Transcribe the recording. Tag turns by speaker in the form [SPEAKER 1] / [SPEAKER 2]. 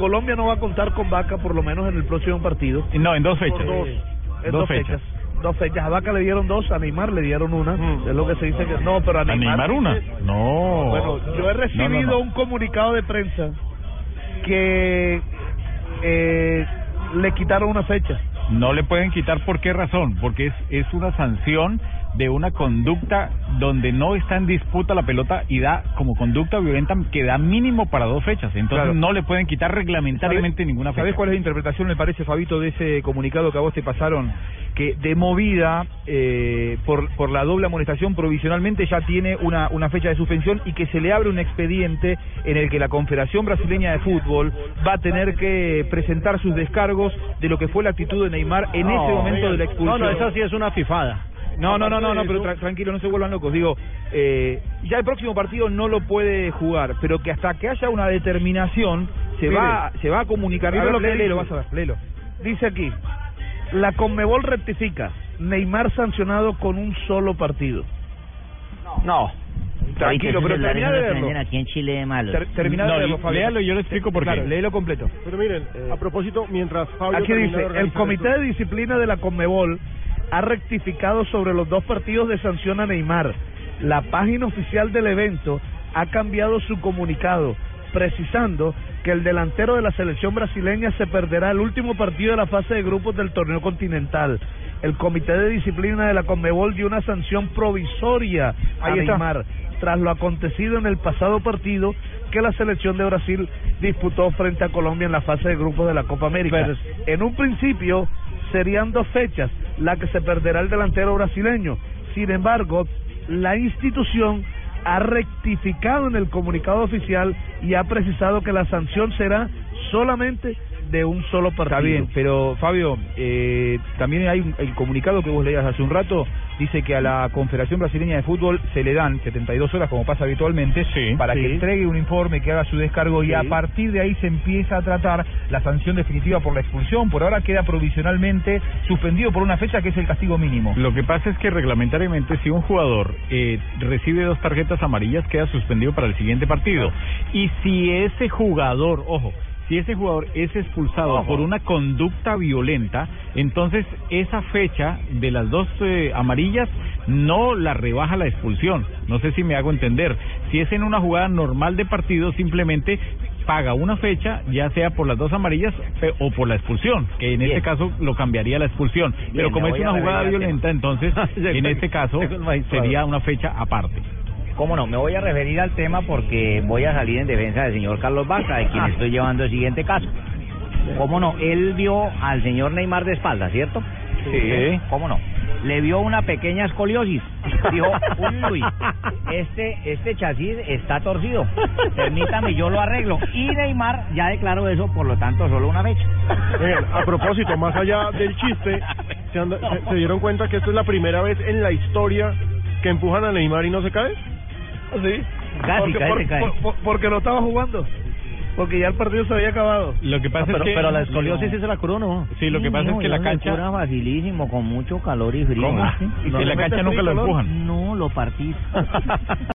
[SPEAKER 1] Colombia no va a contar con Vaca por lo menos en el próximo partido.
[SPEAKER 2] No, en dos fechas.
[SPEAKER 1] dos, en
[SPEAKER 2] Dos
[SPEAKER 1] dos
[SPEAKER 2] fechas.
[SPEAKER 1] fechas. Dos fechas. A Vaca le dieron dos, a Neymar le dieron una. Es lo que se dice que no, pero a
[SPEAKER 2] ¿A
[SPEAKER 1] Neymar.
[SPEAKER 2] Neymar una? No.
[SPEAKER 1] Bueno, yo he recibido
[SPEAKER 2] No, no, no.
[SPEAKER 1] un comunicado de prensa que eh, le quitaron una fecha.
[SPEAKER 2] No le pueden quitar por qué razón, porque es, es una sanción de una conducta donde no está en disputa la pelota y da como conducta violenta que da mínimo para dos fechas. Entonces
[SPEAKER 3] Claro.
[SPEAKER 2] no le pueden quitar reglamentariamente ninguna fecha.
[SPEAKER 3] ¿Sabés cuál es la interpretación, me parece, Fabito, de ese comunicado que a vos te pasaron? Que de movida, eh, por, por la doble amonestación, provisionalmente ya tiene una, una fecha de suspensión y que se le abre un expediente en el que la Confederación Brasileña de Fútbol va a tener que presentar sus descargos de lo que fue la actitud de Neymar en
[SPEAKER 1] No,
[SPEAKER 3] ese momento de la expulsión.
[SPEAKER 1] No, no, esa sí es una fifada.
[SPEAKER 3] No, no, no, no, no, pero tra- tranquilo, no se vuelvan locos. Digo, eh, ya el próximo partido no lo puede jugar, pero que hasta que haya una determinación se
[SPEAKER 1] Mire,
[SPEAKER 3] va se va a comunicar. A ver,
[SPEAKER 1] lo que
[SPEAKER 3] léelo,
[SPEAKER 1] dice.
[SPEAKER 3] vas a ver, léelo.
[SPEAKER 1] Dice aquí, la Conmebol rectifica, Neymar sancionado con un solo partido.
[SPEAKER 3] No. Tranquilo, pero termina de verlo.
[SPEAKER 4] aquí en Chile de malos.
[SPEAKER 3] Ter- termina
[SPEAKER 2] No,
[SPEAKER 3] de verlo, Fabio.
[SPEAKER 2] léalo y yo le explico por qué.
[SPEAKER 3] Claro, léelo completo.
[SPEAKER 5] Pero miren, a propósito, mientras Fabio
[SPEAKER 1] Aquí dice, el Comité de Disciplina de la Conmebol ha rectificado sobre los dos partidos de sanción a Neymar. La página oficial del evento ha cambiado su comunicado, precisando que el delantero de la selección brasileña se perderá el último partido de la fase de grupos del torneo continental. El Comité de Disciplina de la Conmebol dio una sanción provisoria a. Neymar tras lo acontecido en el pasado partido que la selección de Brasil disputó frente a Colombia en la fase de grupos de la Copa América. en un principio serían dos fechas la que se perderá el delantero brasileño. Sin embargo, la institución ha rectificado en el comunicado oficial y ha precisado que la sanción será solamente de un solo partido.
[SPEAKER 3] Está bien, pero Fabio, eh, también hay un- el comunicado que vos leías hace un rato, dice que a la Confederación Brasileña de Fútbol se le dan 72 horas, como pasa habitualmente,
[SPEAKER 2] Sí,
[SPEAKER 3] para que entregue un informe, que haga su descargo y a partir de ahí se empieza a tratar la sanción definitiva por la expulsión. Por ahora queda provisionalmente suspendido por una fecha que es el castigo mínimo.
[SPEAKER 2] Lo que pasa es que reglamentariamente si un jugador eh, recibe dos tarjetas amarillas queda suspendido para el siguiente partido. Y si ese jugador, ojo, si ese jugador es expulsado
[SPEAKER 1] Ojo.
[SPEAKER 2] por una conducta violenta, entonces esa fecha de las dos eh, amarillas no la rebaja la expulsión. No sé si me hago entender. Si es en una jugada normal de partido, simplemente paga una fecha, ya sea por las dos amarillas o por la expulsión, que en
[SPEAKER 4] Bien.
[SPEAKER 2] este caso lo cambiaría la expulsión. Pero como es una jugada violenta, entonces en este caso sería una fecha aparte.
[SPEAKER 4] ¿Cómo no? Me voy a referir al tema porque voy a salir en defensa del señor Carlos Vaca, de quien estoy llevando el siguiente caso. ¿Cómo no? Él vio al señor Neymar de espalda, ¿cierto?
[SPEAKER 3] Sí.
[SPEAKER 4] ¿Cómo no? Le vio una pequeña escoliosis. Dijo, uy, este, este chasis está torcido. Permítame, yo lo arreglo. Y Neymar ya declaró eso, por lo tanto, solo una fecha.
[SPEAKER 5] Miren, a propósito, más allá del chiste, ¿se, han da- se- se dieron cuenta que esta es la primera vez en la historia que empujan a Neymar y no se cae?
[SPEAKER 1] ¿Sí?
[SPEAKER 4] Casi,
[SPEAKER 1] porque,
[SPEAKER 4] casi
[SPEAKER 1] por-
[SPEAKER 4] cae.
[SPEAKER 1] por- por- porque no estaba jugando. Porque ya el partido se había acabado.
[SPEAKER 2] Lo que pasa
[SPEAKER 4] pero,
[SPEAKER 2] es que
[SPEAKER 4] pero la escoliosis se la curó, ¿no?
[SPEAKER 2] Sí, lo que pasa es que la cancha
[SPEAKER 4] cura facilísimo, con mucho calor y frío.
[SPEAKER 2] ¿Cómo?
[SPEAKER 4] ¿sí?
[SPEAKER 2] Y que la cancha nunca lo empujan.
[SPEAKER 4] No, lo partí.